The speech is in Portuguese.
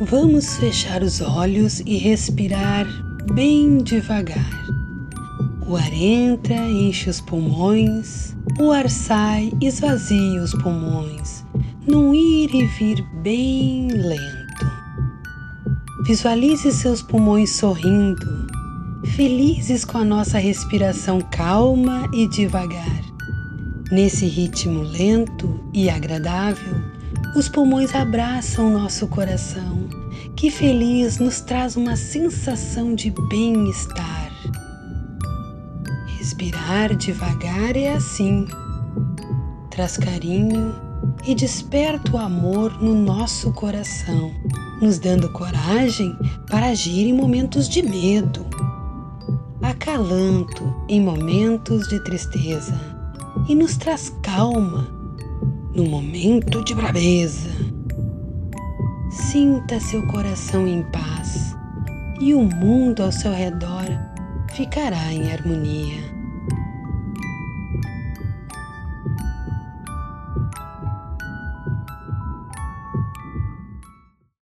Vamos fechar os olhos e respirar bem devagar. O ar entra, enche os pulmões, o ar sai, esvazia os pulmões, num ir e vir bem lento. Visualize seus pulmões sorrindo, felizes com a nossa respiração calma e devagar. Nesse ritmo lento e agradável, os pulmões abraçam nosso coração, que feliz nos traz uma sensação de bem-estar. Respirar devagar é assim. Traz carinho e desperta o amor no nosso coração, nos dando coragem para agir em momentos de medo, acalanto em momentos de tristeza e nos traz calma no momento de braveza. Sinta seu coração em paz e o mundo ao seu redor ficará em harmonia.